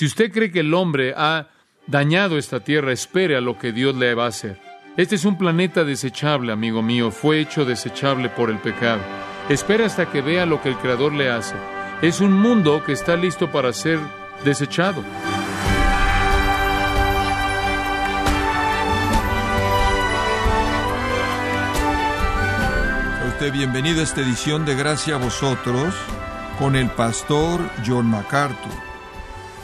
Si usted cree que el hombre ha dañado esta tierra, espere a lo que Dios le va a hacer. Este es un planeta desechable, amigo mío, fue hecho desechable por el pecado. Espera hasta que vea lo que el Creador le hace. Es un mundo que está listo para ser desechado. usted bienvenido a esta edición de Gracia a vosotros con el pastor John MacArthur.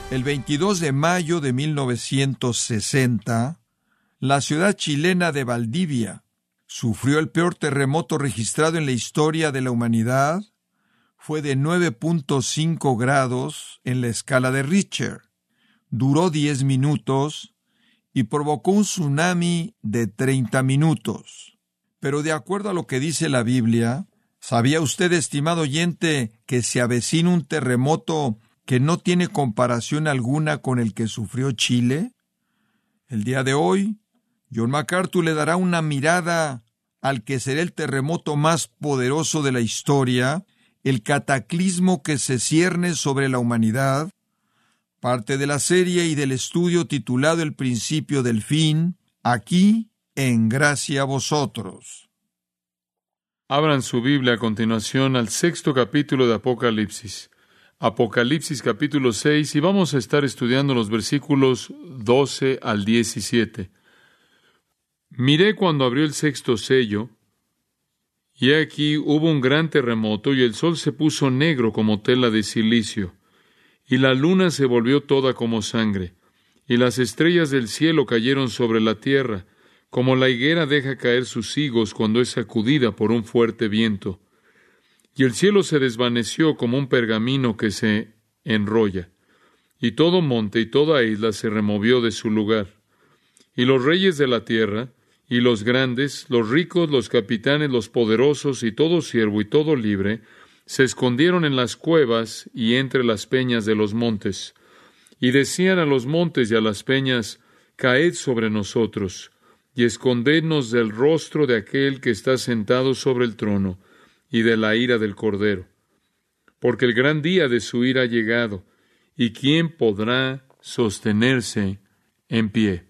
El 22 de mayo de 1960, la ciudad chilena de Valdivia sufrió el peor terremoto registrado en la historia de la humanidad. Fue de 9.5 grados en la escala de Richter. Duró 10 minutos y provocó un tsunami de 30 minutos. Pero de acuerdo a lo que dice la Biblia, ¿sabía usted, estimado oyente, que se avecina un terremoto que no tiene comparación alguna con el que sufrió Chile? El día de hoy, John MacArthur le dará una mirada al que será el terremoto más poderoso de la historia, el cataclismo que se cierne sobre la humanidad, parte de la serie y del estudio titulado El principio del fin, aquí en gracia a vosotros. Abran su Biblia a continuación al sexto capítulo de Apocalipsis. Apocalipsis capítulo 6 y vamos a estar estudiando los versículos 12 al 17. Miré cuando abrió el sexto sello, y aquí hubo un gran terremoto, y el sol se puso negro como tela de silicio, y la luna se volvió toda como sangre, y las estrellas del cielo cayeron sobre la tierra, como la higuera deja caer sus higos cuando es sacudida por un fuerte viento y el cielo se desvaneció como un pergamino que se enrolla, y todo monte y toda isla se removió de su lugar. Y los reyes de la tierra, y los grandes, los ricos, los capitanes, los poderosos, y todo siervo y todo libre, se escondieron en las cuevas y entre las peñas de los montes, y decían a los montes y a las peñas, Caed sobre nosotros, y escondednos del rostro de aquel que está sentado sobre el trono, y de la ira del Cordero. Porque el gran día de su ira ha llegado, y quién podrá sostenerse en pie.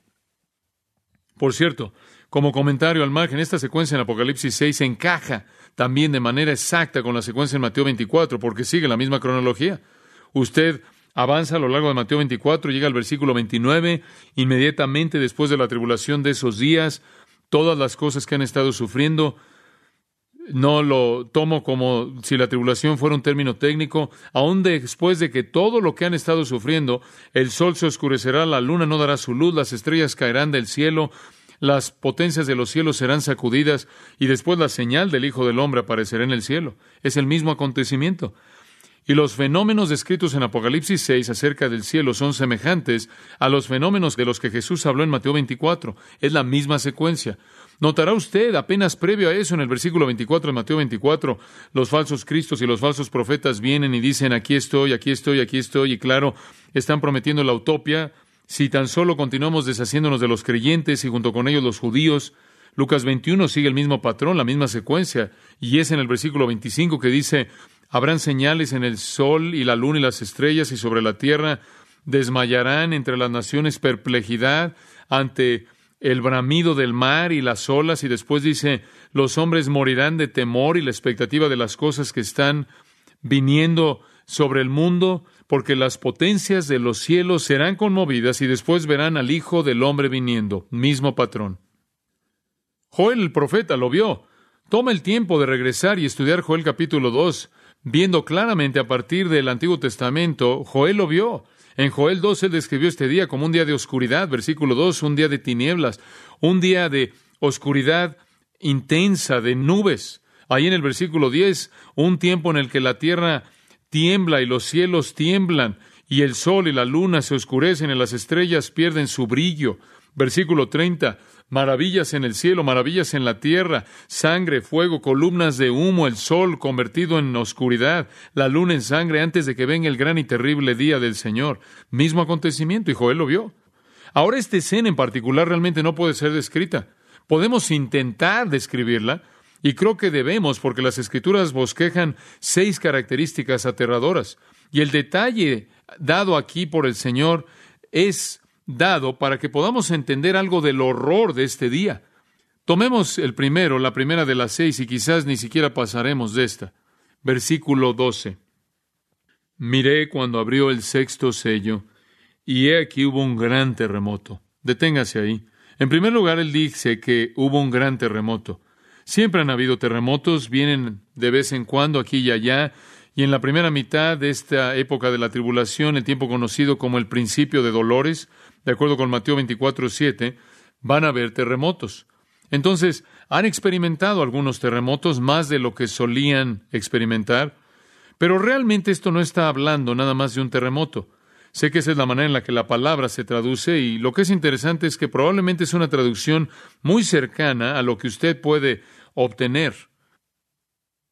Por cierto, como comentario al margen, esta secuencia en Apocalipsis 6 encaja también de manera exacta con la secuencia en Mateo 24, porque sigue la misma cronología. Usted avanza a lo largo de Mateo 24, llega al versículo 29, inmediatamente después de la tribulación de esos días, todas las cosas que han estado sufriendo, no lo tomo como si la tribulación fuera un término técnico, aun después de que todo lo que han estado sufriendo, el sol se oscurecerá, la luna no dará su luz, las estrellas caerán del cielo, las potencias de los cielos serán sacudidas y después la señal del Hijo del Hombre aparecerá en el cielo. Es el mismo acontecimiento. Y los fenómenos descritos en Apocalipsis 6 acerca del cielo son semejantes a los fenómenos de los que Jesús habló en Mateo 24. Es la misma secuencia. Notará usted, apenas previo a eso, en el versículo 24 de Mateo 24, los falsos cristos y los falsos profetas vienen y dicen, aquí estoy, aquí estoy, aquí estoy, y claro, están prometiendo la utopia, si tan solo continuamos deshaciéndonos de los creyentes y junto con ellos los judíos. Lucas 21 sigue el mismo patrón, la misma secuencia, y es en el versículo 25 que dice, habrán señales en el sol y la luna y las estrellas y sobre la tierra, desmayarán entre las naciones perplejidad ante el bramido del mar y las olas, y después dice, los hombres morirán de temor y la expectativa de las cosas que están viniendo sobre el mundo, porque las potencias de los cielos serán conmovidas y después verán al Hijo del Hombre viniendo, mismo patrón. Joel el profeta lo vio. Toma el tiempo de regresar y estudiar Joel capítulo 2, viendo claramente a partir del Antiguo Testamento, Joel lo vio. En Joel 2 él describió este día como un día de oscuridad, versículo 2, un día de tinieblas, un día de oscuridad intensa, de nubes. Ahí en el versículo 10, un tiempo en el que la tierra tiembla y los cielos tiemblan y el sol y la luna se oscurecen y las estrellas pierden su brillo. Versículo 30, maravillas en el cielo, maravillas en la tierra, sangre, fuego, columnas de humo, el sol convertido en oscuridad, la luna en sangre antes de que venga el gran y terrible día del Señor. Mismo acontecimiento, y Joel lo vio. Ahora esta escena en particular realmente no puede ser descrita. Podemos intentar describirla, y creo que debemos, porque las escrituras bosquejan seis características aterradoras. Y el detalle dado aquí por el Señor es dado para que podamos entender algo del horror de este día. Tomemos el primero, la primera de las seis, y quizás ni siquiera pasaremos de esta. Versículo 12. Miré cuando abrió el sexto sello, y he aquí hubo un gran terremoto. Deténgase ahí. En primer lugar, él dice que hubo un gran terremoto. Siempre han habido terremotos, vienen de vez en cuando aquí y allá, y en la primera mitad de esta época de la tribulación, el tiempo conocido como el principio de dolores, de acuerdo con Mateo 24, 7, van a haber terremotos. Entonces, han experimentado algunos terremotos más de lo que solían experimentar, pero realmente esto no está hablando nada más de un terremoto. Sé que esa es la manera en la que la palabra se traduce y lo que es interesante es que probablemente es una traducción muy cercana a lo que usted puede obtener.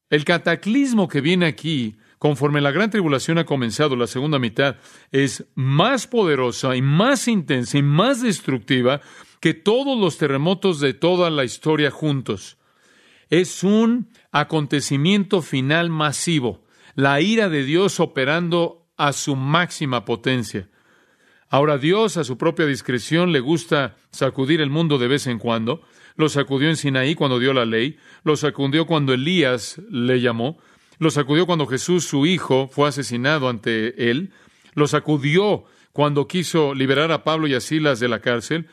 El cataclismo que viene aquí conforme la gran tribulación ha comenzado, la segunda mitad, es más poderosa y más intensa y más destructiva que todos los terremotos de toda la historia juntos. Es un acontecimiento final masivo, la ira de Dios operando a su máxima potencia. Ahora Dios, a su propia discreción, le gusta sacudir el mundo de vez en cuando. Lo sacudió en Sinaí cuando dio la ley, lo sacudió cuando Elías le llamó, lo sacudió cuando Jesús, su hijo, fue asesinado ante él. Lo sacudió cuando quiso liberar a Pablo y a Silas de la cárcel.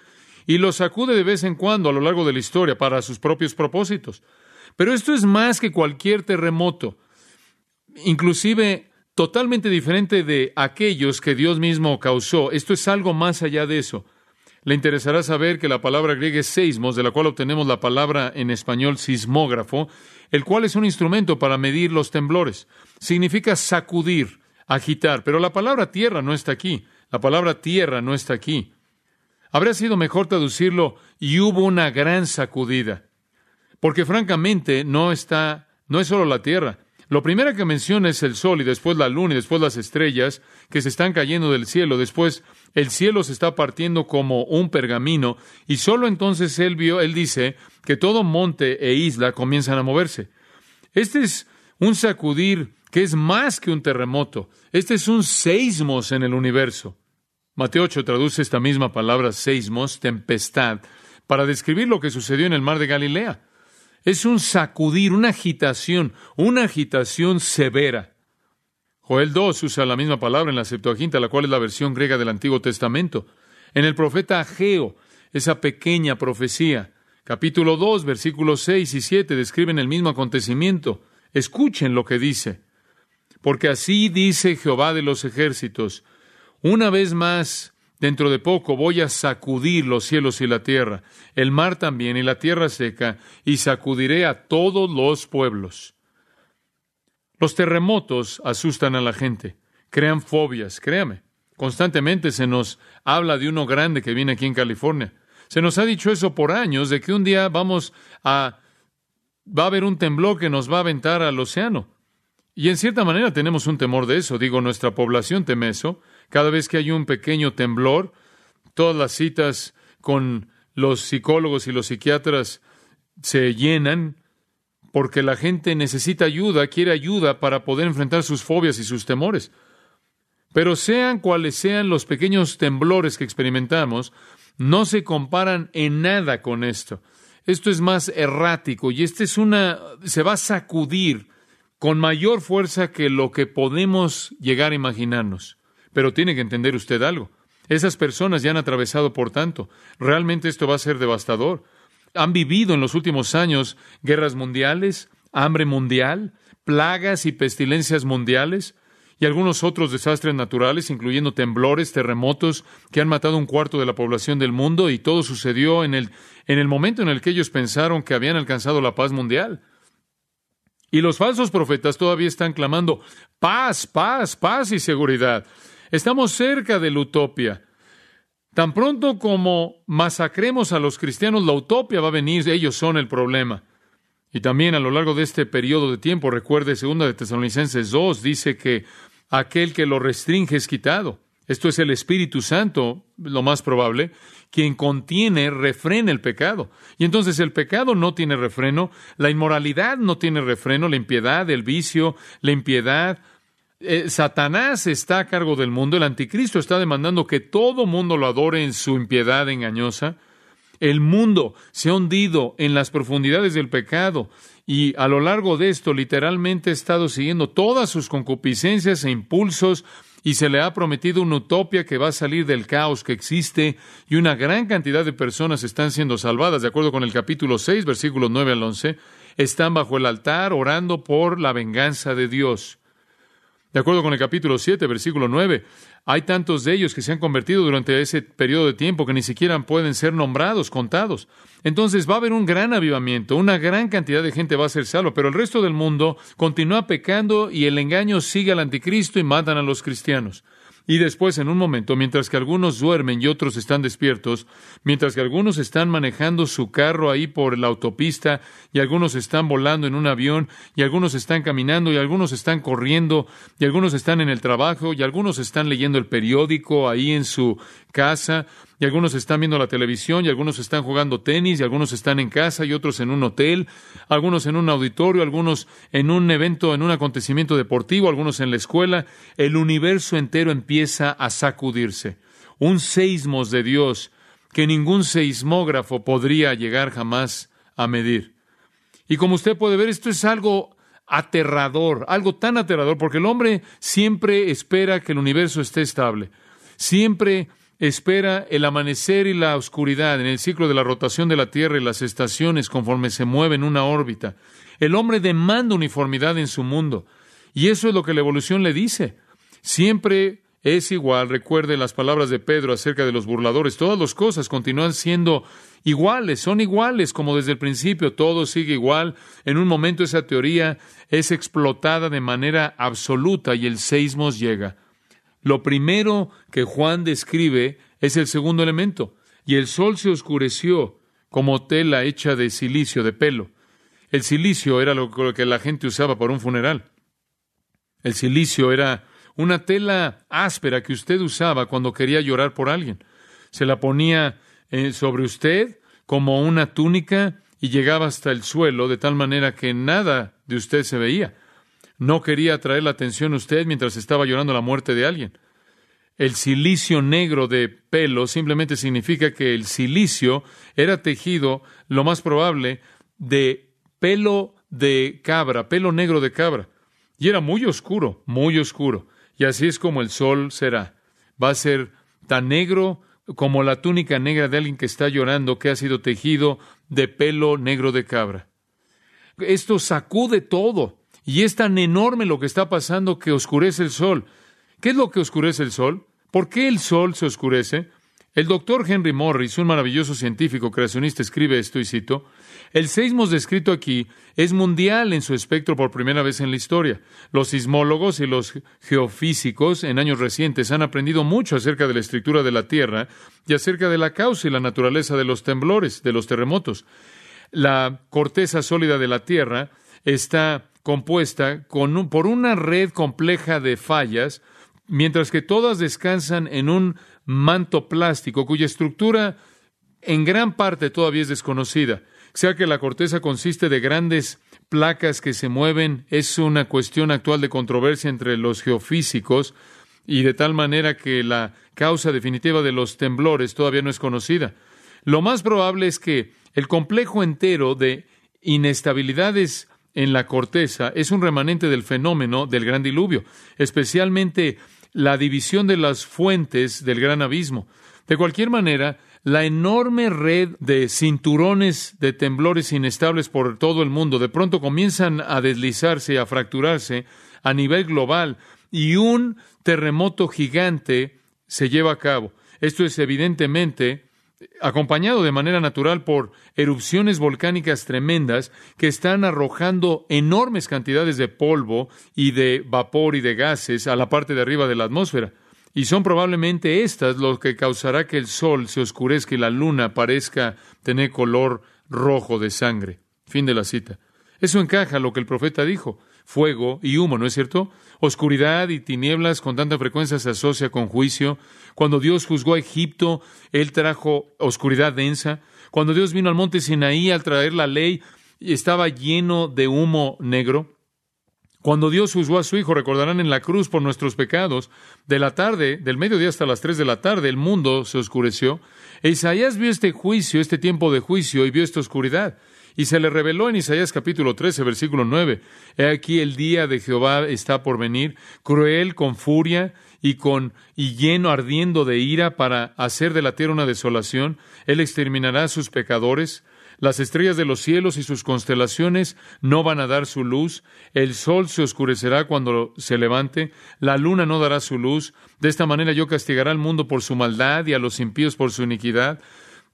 Y lo sacude de vez en cuando a lo largo de la historia para sus propios propósitos. Pero esto es más que cualquier terremoto, inclusive totalmente diferente de aquellos que Dios mismo causó. Esto es algo más allá de eso. Le interesará saber que la palabra griega es seismos, de la cual obtenemos la palabra en español sismógrafo, el cual es un instrumento para medir los temblores. Significa sacudir, agitar, pero la palabra tierra no está aquí. La palabra tierra no está aquí. Habría sido mejor traducirlo y hubo una gran sacudida. Porque francamente no está, no es solo la tierra. Lo primero que menciona es el sol y después la luna y después las estrellas que se están cayendo del cielo. Después el cielo se está partiendo como un pergamino y solo entonces él vio, él dice que todo monte e isla comienzan a moverse. Este es un sacudir que es más que un terremoto. Este es un seismos en el universo. Mateo 8 traduce esta misma palabra seismos, tempestad, para describir lo que sucedió en el mar de Galilea. Es un sacudir, una agitación, una agitación severa. Joel 2 usa la misma palabra en la Septuaginta, la cual es la versión griega del Antiguo Testamento. En el profeta Ageo, esa pequeña profecía, capítulo 2, versículos 6 y 7 describen el mismo acontecimiento. Escuchen lo que dice. Porque así dice Jehová de los ejércitos, una vez más Dentro de poco voy a sacudir los cielos y la tierra, el mar también y la tierra seca, y sacudiré a todos los pueblos. Los terremotos asustan a la gente, crean fobias, créame. Constantemente se nos habla de uno grande que viene aquí en California. Se nos ha dicho eso por años, de que un día vamos a... va a haber un temblor que nos va a aventar al océano. Y en cierta manera tenemos un temor de eso, digo, nuestra población teme eso. Cada vez que hay un pequeño temblor, todas las citas con los psicólogos y los psiquiatras se llenan porque la gente necesita ayuda, quiere ayuda para poder enfrentar sus fobias y sus temores. Pero sean cuales sean los pequeños temblores que experimentamos, no se comparan en nada con esto. Esto es más errático y este es una se va a sacudir con mayor fuerza que lo que podemos llegar a imaginarnos. Pero tiene que entender usted algo. Esas personas ya han atravesado por tanto. Realmente esto va a ser devastador. Han vivido en los últimos años guerras mundiales, hambre mundial, plagas y pestilencias mundiales y algunos otros desastres naturales, incluyendo temblores, terremotos, que han matado un cuarto de la población del mundo y todo sucedió en el, en el momento en el que ellos pensaron que habían alcanzado la paz mundial. Y los falsos profetas todavía están clamando paz, paz, paz y seguridad. Estamos cerca de la utopía. Tan pronto como masacremos a los cristianos, la utopía va a venir, ellos son el problema. Y también a lo largo de este periodo de tiempo, recuerde, segunda de Tesalonicenses 2, dice que aquel que lo restringe es quitado. Esto es el Espíritu Santo, lo más probable, quien contiene, refrena el pecado. Y entonces el pecado no tiene refreno, la inmoralidad no tiene refreno, la impiedad, el vicio, la impiedad, eh, Satanás está a cargo del mundo, el anticristo está demandando que todo mundo lo adore en su impiedad engañosa. El mundo se ha hundido en las profundidades del pecado y a lo largo de esto literalmente ha estado siguiendo todas sus concupiscencias e impulsos y se le ha prometido una utopia que va a salir del caos que existe y una gran cantidad de personas están siendo salvadas, de acuerdo con el capítulo 6, versículos 9 al 11, están bajo el altar orando por la venganza de Dios. De acuerdo con el capítulo 7, versículo 9, hay tantos de ellos que se han convertido durante ese periodo de tiempo que ni siquiera pueden ser nombrados, contados. Entonces va a haber un gran avivamiento, una gran cantidad de gente va a ser salva, pero el resto del mundo continúa pecando y el engaño sigue al anticristo y matan a los cristianos. Y después, en un momento, mientras que algunos duermen y otros están despiertos, mientras que algunos están manejando su carro ahí por la autopista, y algunos están volando en un avión, y algunos están caminando, y algunos están corriendo, y algunos están en el trabajo, y algunos están leyendo el periódico ahí en su casa, y algunos están viendo la televisión, y algunos están jugando tenis, y algunos están en casa, y otros en un hotel, algunos en un auditorio, algunos en un evento, en un acontecimiento deportivo, algunos en la escuela. El universo entero empieza a sacudirse. Un seismos de Dios que ningún seismógrafo podría llegar jamás a medir. Y como usted puede ver, esto es algo aterrador, algo tan aterrador, porque el hombre siempre espera que el universo esté estable. Siempre espera el amanecer y la oscuridad en el ciclo de la rotación de la Tierra y las estaciones conforme se mueve en una órbita. El hombre demanda uniformidad en su mundo. Y eso es lo que la evolución le dice. Siempre es igual. Recuerde las palabras de Pedro acerca de los burladores. Todas las cosas continúan siendo iguales, son iguales como desde el principio. Todo sigue igual. En un momento esa teoría es explotada de manera absoluta y el seismos llega. Lo primero que Juan describe es el segundo elemento, y el sol se oscureció como tela hecha de silicio, de pelo. El silicio era lo que la gente usaba para un funeral. El silicio era una tela áspera que usted usaba cuando quería llorar por alguien. Se la ponía eh, sobre usted como una túnica y llegaba hasta el suelo de tal manera que nada de usted se veía. No quería atraer la atención a usted mientras estaba llorando la muerte de alguien. El silicio negro de pelo simplemente significa que el silicio era tejido, lo más probable, de pelo de cabra, pelo negro de cabra. Y era muy oscuro, muy oscuro. Y así es como el sol será. Va a ser tan negro como la túnica negra de alguien que está llorando, que ha sido tejido de pelo negro de cabra. Esto sacude todo. Y es tan enorme lo que está pasando que oscurece el sol. ¿Qué es lo que oscurece el sol? ¿Por qué el sol se oscurece? El doctor Henry Morris, un maravilloso científico creacionista, escribe esto y cito, el seismos descrito aquí es mundial en su espectro por primera vez en la historia. Los sismólogos y los geofísicos en años recientes han aprendido mucho acerca de la estructura de la Tierra y acerca de la causa y la naturaleza de los temblores, de los terremotos. La corteza sólida de la Tierra está compuesta por una red compleja de fallas, mientras que todas descansan en un manto plástico cuya estructura en gran parte todavía es desconocida. Sea que la corteza consiste de grandes placas que se mueven, es una cuestión actual de controversia entre los geofísicos y de tal manera que la causa definitiva de los temblores todavía no es conocida. Lo más probable es que el complejo entero de inestabilidades en la corteza es un remanente del fenómeno del gran diluvio, especialmente la división de las fuentes del gran abismo. De cualquier manera, la enorme red de cinturones de temblores inestables por todo el mundo de pronto comienzan a deslizarse, a fracturarse a nivel global y un terremoto gigante se lleva a cabo. Esto es evidentemente acompañado de manera natural por erupciones volcánicas tremendas que están arrojando enormes cantidades de polvo y de vapor y de gases a la parte de arriba de la atmósfera. Y son probablemente estas lo que causará que el sol se oscurezca y la luna parezca tener color rojo de sangre. Fin de la cita. Eso encaja lo que el profeta dijo fuego y humo, ¿no es cierto? Oscuridad y tinieblas con tanta frecuencia se asocia con juicio. Cuando Dios juzgó a Egipto, Él trajo oscuridad densa. Cuando Dios vino al monte Sinaí al traer la ley, estaba lleno de humo negro. Cuando Dios juzgó a su Hijo, recordarán en la cruz por nuestros pecados, de la tarde, del mediodía hasta las tres de la tarde, el mundo se oscureció. Isaías vio este juicio, este tiempo de juicio, y vio esta oscuridad. Y se le reveló en Isaías capítulo 13, versículo 9. He aquí el día de Jehová está por venir, cruel, con furia y con y lleno ardiendo de ira para hacer de la tierra una desolación. Él exterminará a sus pecadores. Las estrellas de los cielos y sus constelaciones no van a dar su luz, el sol se oscurecerá cuando se levante, la luna no dará su luz, de esta manera yo castigaré al mundo por su maldad y a los impíos por su iniquidad,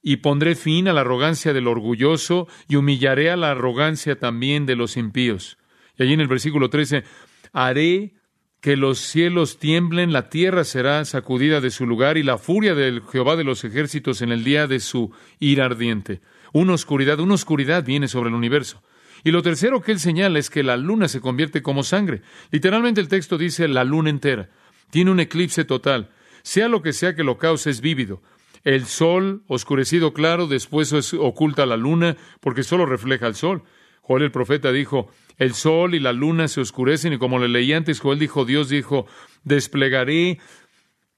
y pondré fin a la arrogancia del orgulloso y humillaré a la arrogancia también de los impíos. Y allí en el versículo 13, haré que los cielos tiemblen, la tierra será sacudida de su lugar y la furia del Jehová de los ejércitos en el día de su ira ardiente. Una oscuridad, una oscuridad viene sobre el universo. Y lo tercero que él señala es que la luna se convierte como sangre. Literalmente el texto dice la luna entera. Tiene un eclipse total. Sea lo que sea que lo cause, es vívido. El sol, oscurecido claro, después oculta la luna porque solo refleja el sol. Joel el profeta dijo, el sol y la luna se oscurecen y como le leí antes, Joel dijo, Dios dijo, desplegaré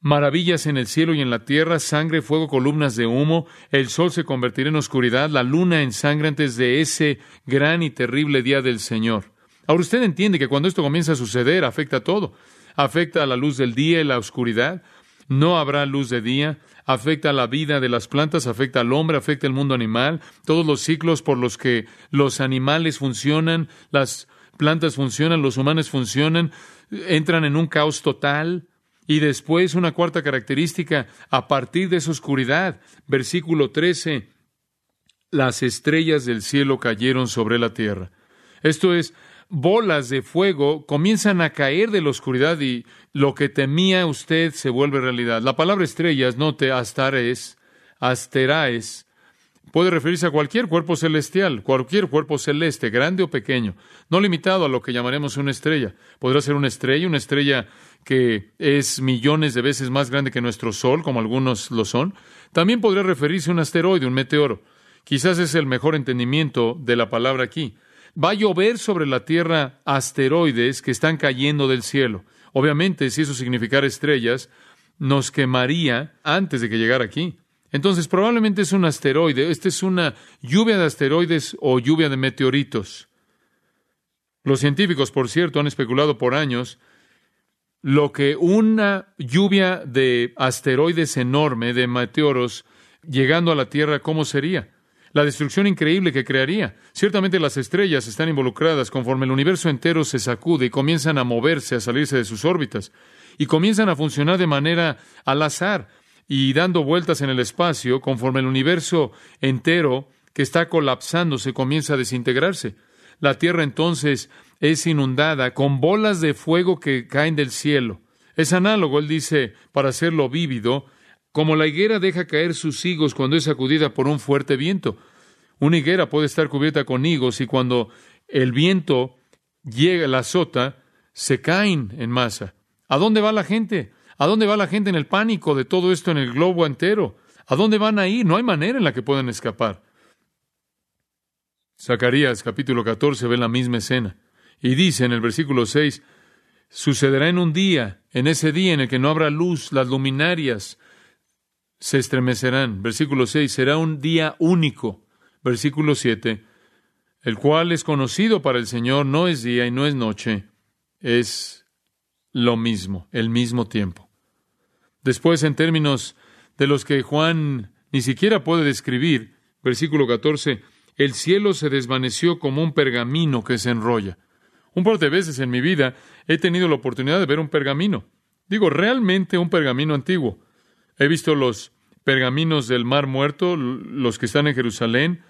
maravillas en el cielo y en la tierra, sangre, fuego, columnas de humo, el sol se convertirá en oscuridad, la luna en sangre antes de ese gran y terrible día del Señor. Ahora usted entiende que cuando esto comienza a suceder, afecta a todo. Afecta a la luz del día y la oscuridad. No habrá luz de día. Afecta la vida de las plantas, afecta al hombre, afecta al mundo animal. Todos los ciclos por los que los animales funcionan, las plantas funcionan, los humanos funcionan, entran en un caos total. Y después una cuarta característica, a partir de esa oscuridad, versículo 13, las estrellas del cielo cayeron sobre la tierra. Esto es, bolas de fuego comienzan a caer de la oscuridad y lo que temía usted se vuelve realidad. La palabra estrellas, note, astares, asteraes, puede referirse a cualquier cuerpo celestial, cualquier cuerpo celeste, grande o pequeño, no limitado a lo que llamaremos una estrella. Podrá ser una estrella, una estrella que es millones de veces más grande que nuestro Sol, como algunos lo son. También podría referirse a un asteroide, un meteoro. Quizás es el mejor entendimiento de la palabra aquí. Va a llover sobre la Tierra asteroides que están cayendo del cielo. Obviamente, si eso significara estrellas, nos quemaría antes de que llegara aquí. Entonces, probablemente es un asteroide. Esta es una lluvia de asteroides o lluvia de meteoritos. Los científicos, por cierto, han especulado por años lo que una lluvia de asteroides enorme, de meteoros, llegando a la Tierra, ¿cómo sería? La destrucción increíble que crearía. Ciertamente las estrellas están involucradas conforme el universo entero se sacude y comienzan a moverse, a salirse de sus órbitas, y comienzan a funcionar de manera al azar y dando vueltas en el espacio, conforme el universo entero que está colapsando se comienza a desintegrarse. La Tierra entonces es inundada con bolas de fuego que caen del cielo. Es análogo, él dice, para hacerlo vívido, como la higuera deja caer sus higos cuando es sacudida por un fuerte viento. Una higuera puede estar cubierta con higos y cuando el viento llega, la azota, se caen en masa. ¿A dónde va la gente? ¿A dónde va la gente en el pánico de todo esto en el globo entero? ¿A dónde van a ir? No hay manera en la que puedan escapar. Zacarías capítulo 14 ve la misma escena. Y dice en el versículo 6, sucederá en un día, en ese día en el que no habrá luz, las luminarias se estremecerán. Versículo 6, será un día único. Versículo 7, el cual es conocido para el Señor, no es día y no es noche, es lo mismo, el mismo tiempo. Después, en términos de los que Juan ni siquiera puede describir, versículo 14, el cielo se desvaneció como un pergamino que se enrolla. Un par de veces en mi vida he tenido la oportunidad de ver un pergamino. Digo, realmente un pergamino antiguo. He visto los pergaminos del Mar Muerto, los que están en Jerusalén.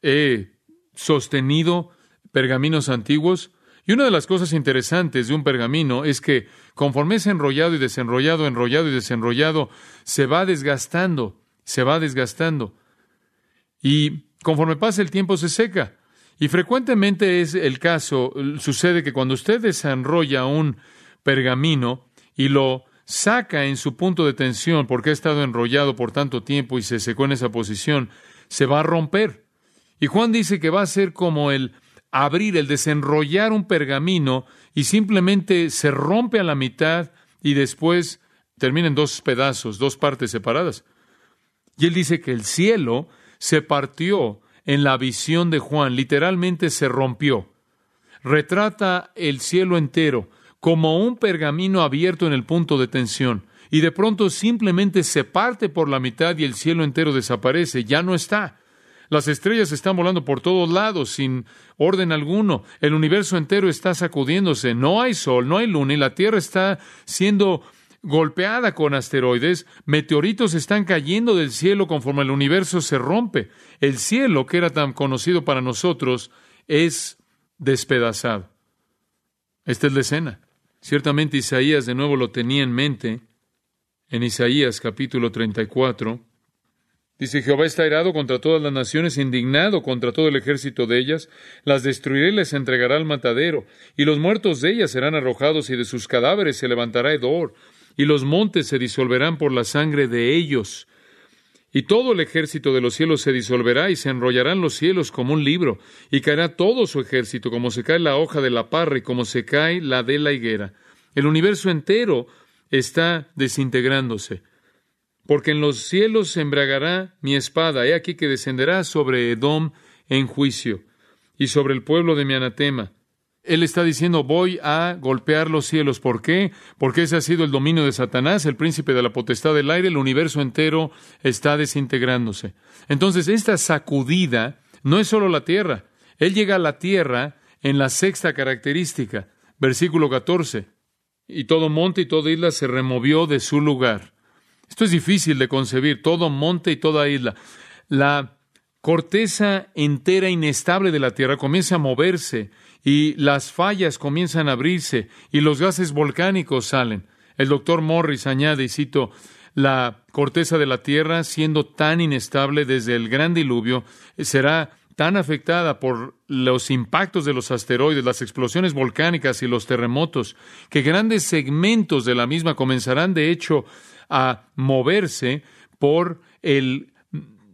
He sostenido pergaminos antiguos. Y una de las cosas interesantes de un pergamino es que conforme es enrollado y desenrollado, enrollado y desenrollado, se va desgastando, se va desgastando. Y conforme pasa el tiempo se seca. Y frecuentemente es el caso, sucede que cuando usted desenrolla un pergamino y lo saca en su punto de tensión porque ha estado enrollado por tanto tiempo y se secó en esa posición, se va a romper. Y Juan dice que va a ser como el abrir, el desenrollar un pergamino y simplemente se rompe a la mitad y después termina en dos pedazos, dos partes separadas. Y él dice que el cielo se partió en la visión de Juan, literalmente se rompió. Retrata el cielo entero como un pergamino abierto en el punto de tensión, y de pronto simplemente se parte por la mitad y el cielo entero desaparece, ya no está. Las estrellas están volando por todos lados sin orden alguno. El universo entero está sacudiéndose. No hay sol, no hay luna y la Tierra está siendo golpeada con asteroides. Meteoritos están cayendo del cielo conforme el universo se rompe. El cielo, que era tan conocido para nosotros, es despedazado. Esta es la escena. Ciertamente Isaías de nuevo lo tenía en mente. En Isaías capítulo 34, Dice, Jehová está airado contra todas las naciones, indignado contra todo el ejército de ellas, las destruiré y les entregará al matadero, y los muertos de ellas serán arrojados, y de sus cadáveres se levantará hedor, y los montes se disolverán por la sangre de ellos. Y todo el ejército de los cielos se disolverá, y se enrollarán los cielos como un libro, y caerá todo su ejército, como se cae la hoja de la parra, y como se cae la de la higuera. El universo entero está desintegrándose porque en los cielos se embragará mi espada, he aquí que descenderá sobre Edom en juicio, y sobre el pueblo de mi anatema. Él está diciendo, voy a golpear los cielos. ¿Por qué? Porque ese ha sido el dominio de Satanás, el príncipe de la potestad del aire, el universo entero está desintegrándose. Entonces, esta sacudida no es solo la tierra. Él llega a la tierra en la sexta característica, versículo 14. Y todo monte y toda isla se removió de su lugar. Esto es difícil de concebir, todo monte y toda isla. La corteza entera inestable de la Tierra comienza a moverse y las fallas comienzan a abrirse y los gases volcánicos salen. El doctor Morris añade, y cito, la corteza de la Tierra, siendo tan inestable desde el gran diluvio, será tan afectada por los impactos de los asteroides, las explosiones volcánicas y los terremotos, que grandes segmentos de la misma comenzarán, de hecho, a moverse por el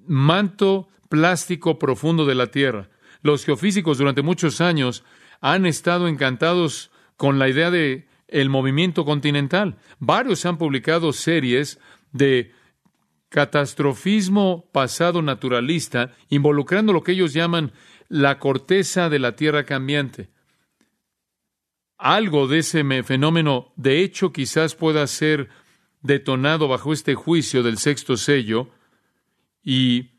manto plástico profundo de la Tierra. Los geofísicos durante muchos años han estado encantados con la idea de el movimiento continental. Varios han publicado series de catastrofismo pasado naturalista involucrando lo que ellos llaman la corteza de la Tierra cambiante. Algo de ese fenómeno, de hecho, quizás pueda ser detonado bajo este juicio del sexto sello y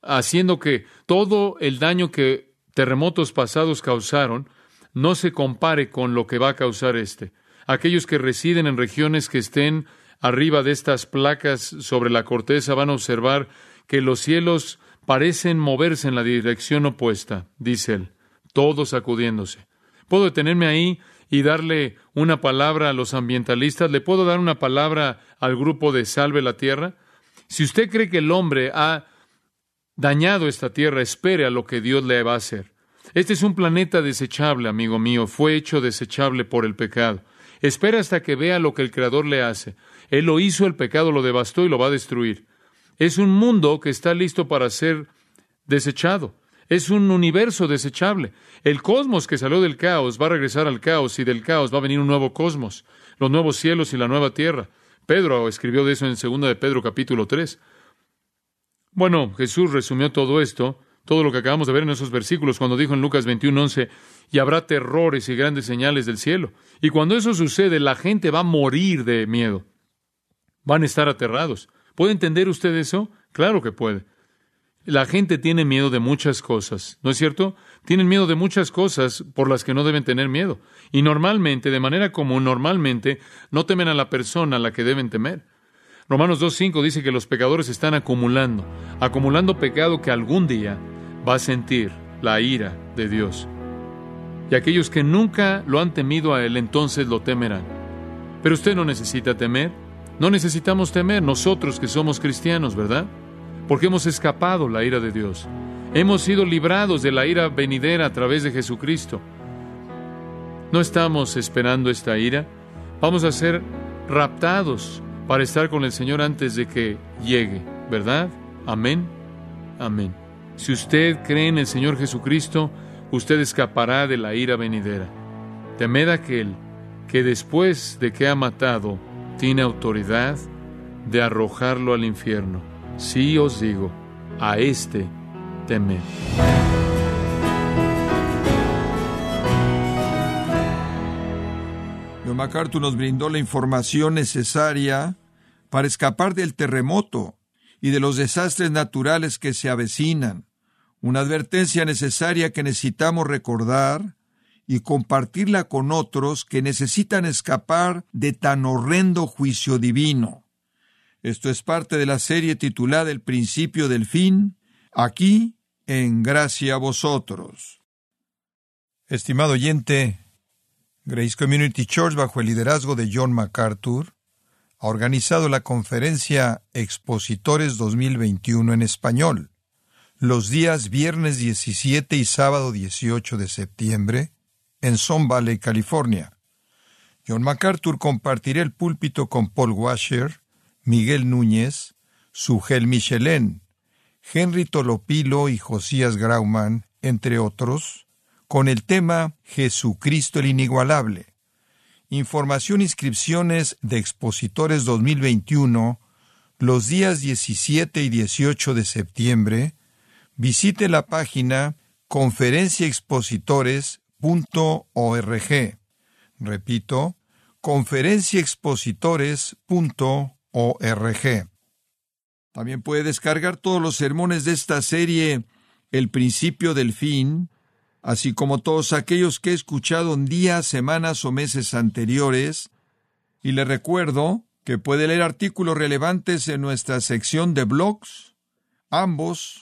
haciendo que todo el daño que terremotos pasados causaron no se compare con lo que va a causar este. Aquellos que residen en regiones que estén arriba de estas placas sobre la corteza van a observar que los cielos parecen moverse en la dirección opuesta, dice él, todos sacudiéndose. Puedo detenerme ahí y darle una palabra a los ambientalistas? ¿Le puedo dar una palabra al grupo de Salve la Tierra? Si usted cree que el hombre ha dañado esta tierra, espere a lo que Dios le va a hacer. Este es un planeta desechable, amigo mío, fue hecho desechable por el pecado. Espera hasta que vea lo que el Creador le hace. Él lo hizo, el pecado lo devastó y lo va a destruir. Es un mundo que está listo para ser desechado. Es un universo desechable. El cosmos que salió del caos va a regresar al caos y del caos va a venir un nuevo cosmos, los nuevos cielos y la nueva tierra. Pedro escribió de eso en 2 de Pedro capítulo 3. Bueno, Jesús resumió todo esto, todo lo que acabamos de ver en esos versículos cuando dijo en Lucas 21:11, y habrá terrores y grandes señales del cielo. Y cuando eso sucede, la gente va a morir de miedo. Van a estar aterrados. ¿Puede entender usted eso? Claro que puede. La gente tiene miedo de muchas cosas, ¿no es cierto? Tienen miedo de muchas cosas por las que no deben tener miedo. Y normalmente, de manera común, normalmente, no temen a la persona a la que deben temer. Romanos 2.5 dice que los pecadores están acumulando, acumulando pecado que algún día va a sentir la ira de Dios. Y aquellos que nunca lo han temido a Él, entonces lo temerán. Pero usted no necesita temer. No necesitamos temer nosotros que somos cristianos, ¿verdad? porque hemos escapado la ira de Dios. Hemos sido librados de la ira venidera a través de Jesucristo. No estamos esperando esta ira. Vamos a ser raptados para estar con el Señor antes de que llegue, ¿verdad? Amén. Amén. Si usted cree en el Señor Jesucristo, usted escapará de la ira venidera. Temed aquel que después de que ha matado tiene autoridad de arrojarlo al infierno. Sí os digo, a este temed. John MacArthur nos brindó la información necesaria para escapar del terremoto y de los desastres naturales que se avecinan. Una advertencia necesaria que necesitamos recordar y compartirla con otros que necesitan escapar de tan horrendo juicio divino. Esto es parte de la serie titulada El principio del fin, aquí en Gracia a vosotros. Estimado oyente, Grace Community Church, bajo el liderazgo de John MacArthur, ha organizado la conferencia Expositores 2021 en español, los días viernes 17 y sábado 18 de septiembre, en Son California. John MacArthur compartirá el púlpito con Paul Washer, Miguel Núñez, Sugel Michelén, Henry Tolopilo y Josías Grauman, entre otros, con el tema Jesucristo el Inigualable. Información e inscripciones de Expositores 2021 los días 17 y 18 de septiembre. Visite la página conferenciaexpositores.org. Repito, conferenciaexpositores.org. También puede descargar todos los sermones de esta serie El principio del fin, así como todos aquellos que he escuchado en días, semanas o meses anteriores, y le recuerdo que puede leer artículos relevantes en nuestra sección de blogs, ambos